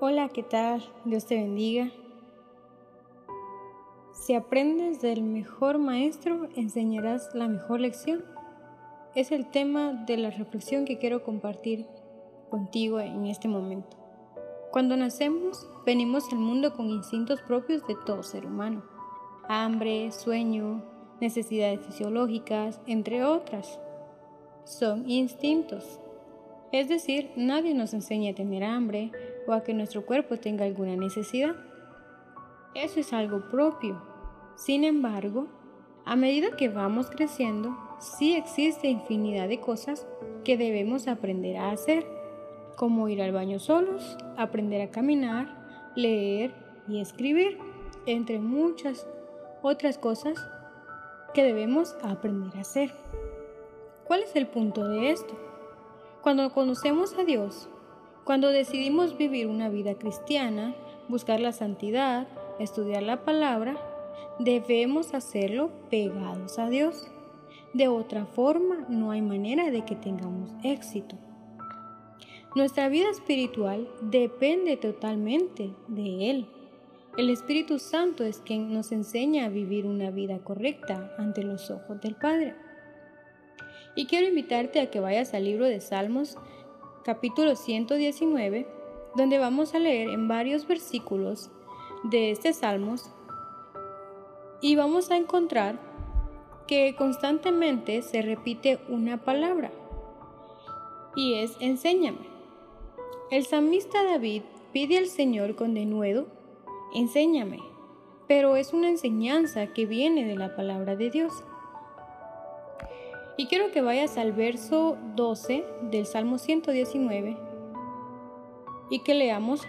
Hola, ¿qué tal? Dios te bendiga. Si aprendes del mejor maestro, enseñarás la mejor lección. Es el tema de la reflexión que quiero compartir contigo en este momento. Cuando nacemos, venimos al mundo con instintos propios de todo ser humano. Hambre, sueño, necesidades fisiológicas, entre otras. Son instintos. Es decir, nadie nos enseña a tener hambre o a que nuestro cuerpo tenga alguna necesidad. Eso es algo propio. Sin embargo, a medida que vamos creciendo, sí existe infinidad de cosas que debemos aprender a hacer, como ir al baño solos, aprender a caminar, leer y escribir, entre muchas otras cosas que debemos aprender a hacer. ¿Cuál es el punto de esto? Cuando conocemos a Dios, cuando decidimos vivir una vida cristiana, buscar la santidad, estudiar la palabra, debemos hacerlo pegados a Dios. De otra forma, no hay manera de que tengamos éxito. Nuestra vida espiritual depende totalmente de Él. El Espíritu Santo es quien nos enseña a vivir una vida correcta ante los ojos del Padre. Y quiero invitarte a que vayas al libro de Salmos capítulo 119, donde vamos a leer en varios versículos de este Salmos y vamos a encontrar que constantemente se repite una palabra y es enséñame. El salmista David pide al Señor con denuedo, enséñame, pero es una enseñanza que viene de la palabra de Dios. Y quiero que vayas al verso 12 del Salmo 119 y que leamos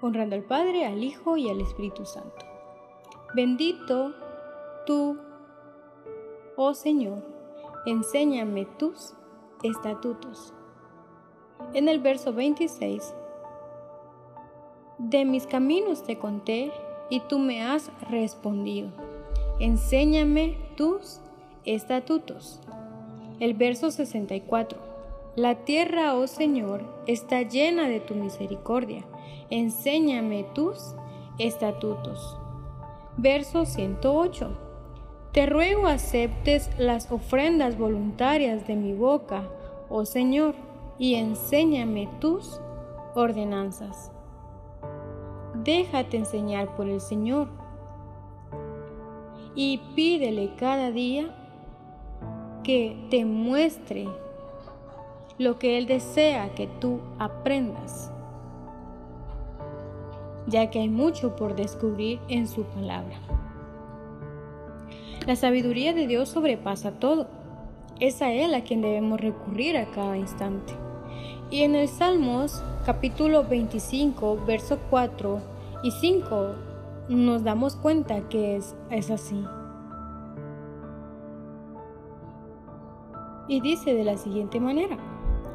honrando al Padre, al Hijo y al Espíritu Santo. Bendito tú, oh Señor, enséñame tus estatutos. En el verso 26, de mis caminos te conté y tú me has respondido. Enséñame tus estatutos. El verso 64. La tierra, oh Señor, está llena de tu misericordia. Enséñame tus estatutos. Verso 108. Te ruego aceptes las ofrendas voluntarias de mi boca, oh Señor, y enséñame tus ordenanzas. Déjate enseñar por el Señor y pídele cada día que te muestre lo que Él desea que tú aprendas, ya que hay mucho por descubrir en su palabra. La sabiduría de Dios sobrepasa todo. Es a Él a quien debemos recurrir a cada instante. Y en el Salmos capítulo 25, verso 4 y 5, nos damos cuenta que es, es así. Y dice de la siguiente manera,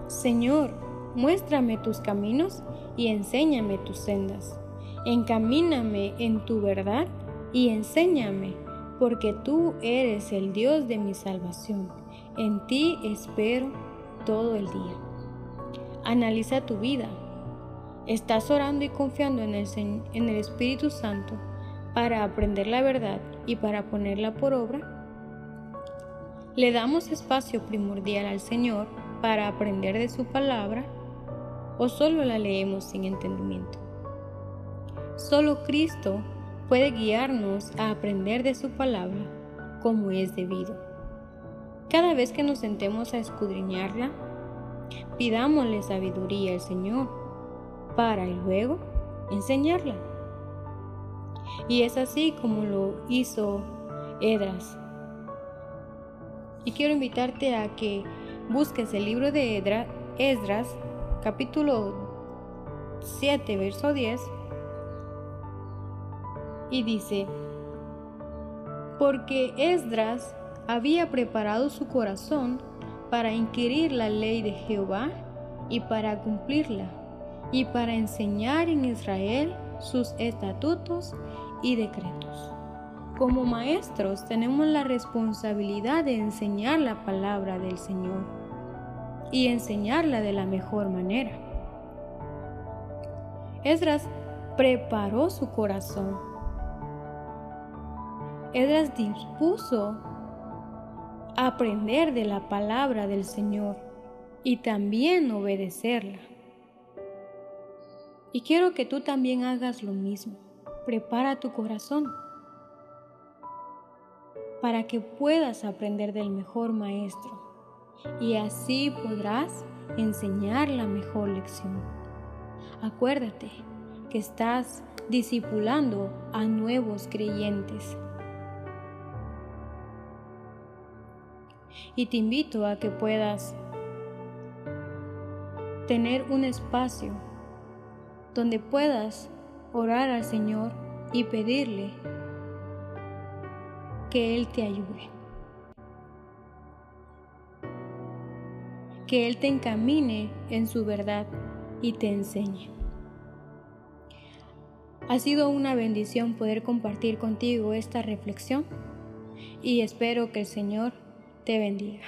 Señor, muéstrame tus caminos y enséñame tus sendas. Encamíname en tu verdad y enséñame, porque tú eres el Dios de mi salvación. En ti espero todo el día. Analiza tu vida. ¿Estás orando y confiando en el, en el Espíritu Santo para aprender la verdad y para ponerla por obra? ¿Le damos espacio primordial al Señor para aprender de su palabra o solo la leemos sin entendimiento? Solo Cristo puede guiarnos a aprender de su palabra como es debido. Cada vez que nos sentemos a escudriñarla, pidámosle sabiduría al Señor para luego enseñarla. Y es así como lo hizo Edras y quiero invitarte a que busques el libro de Esdras, capítulo 7, verso 10, y dice, porque Esdras había preparado su corazón para inquirir la ley de Jehová y para cumplirla, y para enseñar en Israel sus estatutos y decretos. Como maestros tenemos la responsabilidad de enseñar la palabra del Señor y enseñarla de la mejor manera. Esdras preparó su corazón. Esdras dispuso aprender de la palabra del Señor y también obedecerla. Y quiero que tú también hagas lo mismo. Prepara tu corazón para que puedas aprender del mejor maestro y así podrás enseñar la mejor lección. Acuérdate que estás discipulando a nuevos creyentes. Y te invito a que puedas tener un espacio donde puedas orar al Señor y pedirle que Él te ayude. Que Él te encamine en su verdad y te enseñe. Ha sido una bendición poder compartir contigo esta reflexión y espero que el Señor te bendiga.